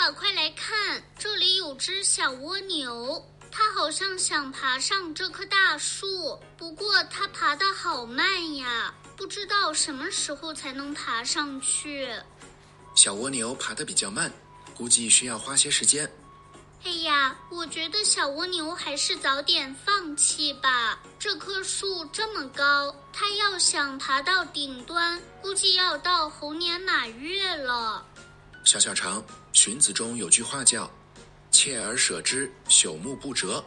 爸，快来看，这里有只小蜗牛，它好像想爬上这棵大树，不过它爬得好慢呀，不知道什么时候才能爬上去。小蜗牛爬得比较慢，估计需要花些时间。哎呀，我觉得小蜗牛还是早点放弃吧。这棵树这么高，它要想爬到顶端，估计要到猴年马月了。小小肠，荀子中有句话叫“锲而舍之，朽木不折”，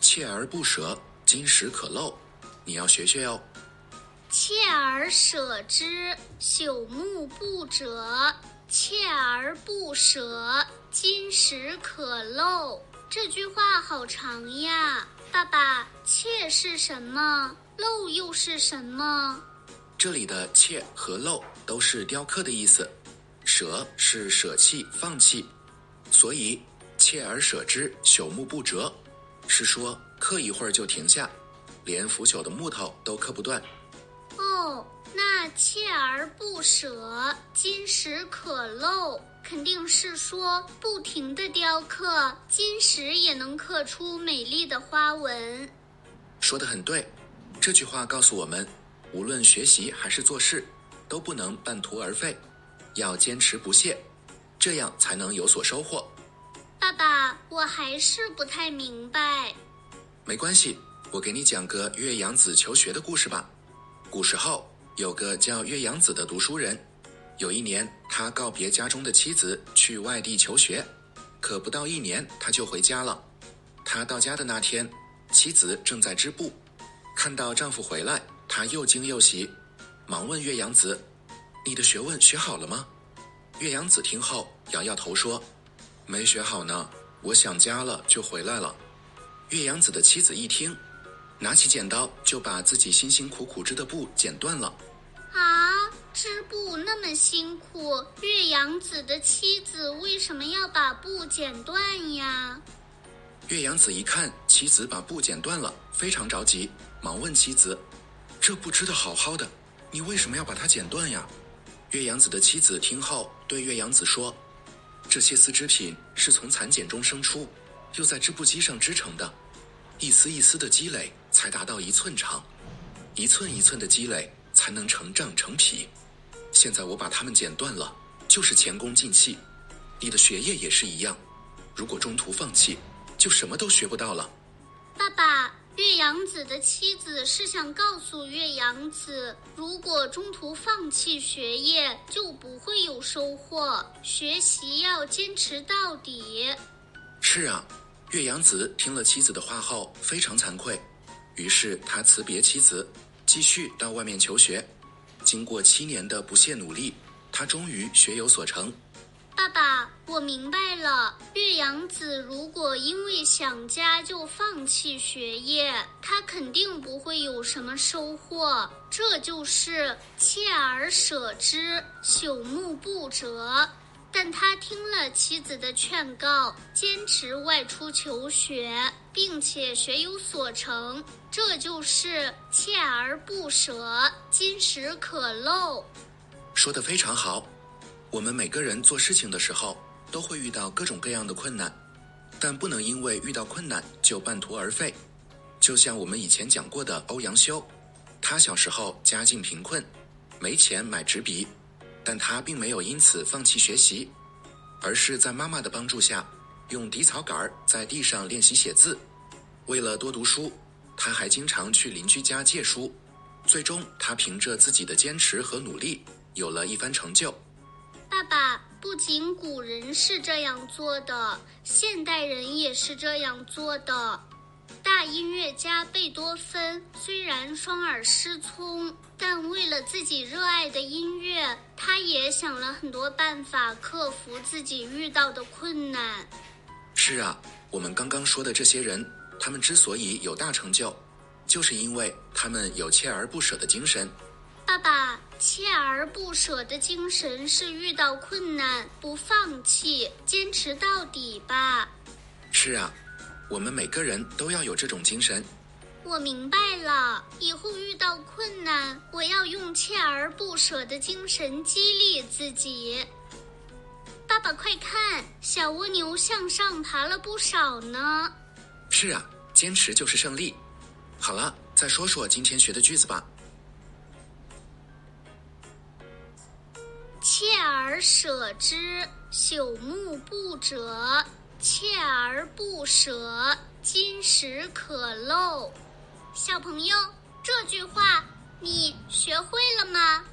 锲而不舍，金石可镂。你要学学哦。锲而舍之，朽木不折；锲而不舍，金石可镂。这句话好长呀，爸爸，锲是什么？镂又是什么？这里的锲和镂都是雕刻的意思，舍是舍弃、放弃，所以锲而舍之，朽木不折，是说刻一会儿就停下，连腐朽的木头都刻不断。哦，那锲而不舍，金石可镂，肯定是说不停的雕刻，金石也能刻出美丽的花纹。说的很对，这句话告诉我们，无论学习还是做事，都不能半途而废，要坚持不懈，这样才能有所收获。爸爸，我还是不太明白。没关系，我给你讲个岳阳子求学的故事吧。古时候有个叫岳阳子的读书人，有一年他告别家中的妻子去外地求学，可不到一年他就回家了。他到家的那天，妻子正在织布，看到丈夫回来，她又惊又喜，忙问岳阳子：“你的学问学好了吗？”岳阳子听后摇摇头说：“没学好呢，我想家了就回来了。”岳阳子的妻子一听。拿起剪刀就把自己辛辛苦苦织的布剪断了。啊，织布那么辛苦，岳阳子的妻子为什么要把布剪断呀？岳阳子一看妻子把布剪断了，非常着急，忙问妻子：“这布织的好好的，你为什么要把它剪断呀？”岳阳子的妻子听后对岳阳子说：“这些丝织品是从蚕茧中生出，又在织布机上织成的，一丝一丝的积累。”才达到一寸长，一寸一寸的积累才能成丈成匹。现在我把它们剪断了，就是前功尽弃。你的学业也是一样，如果中途放弃，就什么都学不到了。爸爸，岳阳子的妻子是想告诉岳阳子，如果中途放弃学业，就不会有收获。学习要坚持到底。是啊，岳阳子听了妻子的话后，非常惭愧。于是他辞别妻子，继续到外面求学。经过七年的不懈努力，他终于学有所成。爸爸，我明白了。岳阳子如果因为想家就放弃学业，他肯定不会有什么收获。这就是锲而舍之，朽木不折。但他听了妻子的劝告，坚持外出求学，并且学有所成，这就是锲而不舍，金石可镂。说的非常好。我们每个人做事情的时候，都会遇到各种各样的困难，但不能因为遇到困难就半途而废。就像我们以前讲过的欧阳修，他小时候家境贫困，没钱买纸笔。但他并没有因此放弃学习，而是在妈妈的帮助下，用底草杆在地上练习写字。为了多读书，他还经常去邻居家借书。最终，他凭着自己的坚持和努力，有了一番成就。爸爸，不仅古人是这样做的，现代人也是这样做的。大音乐家贝多芬虽然双耳失聪，但为了自己热爱的音乐，他也想了很多办法克服自己遇到的困难。是啊，我们刚刚说的这些人，他们之所以有大成就，就是因为他们有锲而不舍的精神。爸爸，锲而不舍的精神是遇到困难不放弃，坚持到底吧？是啊。我们每个人都要有这种精神。我明白了，以后遇到困难，我要用锲而不舍的精神激励自己。爸爸，快看，小蜗牛向上爬了不少呢。是啊，坚持就是胜利。好了，再说说今天学的句子吧。锲而舍之，朽木不折；锲而不舍，金石可镂。小朋友，这句话你学会了吗？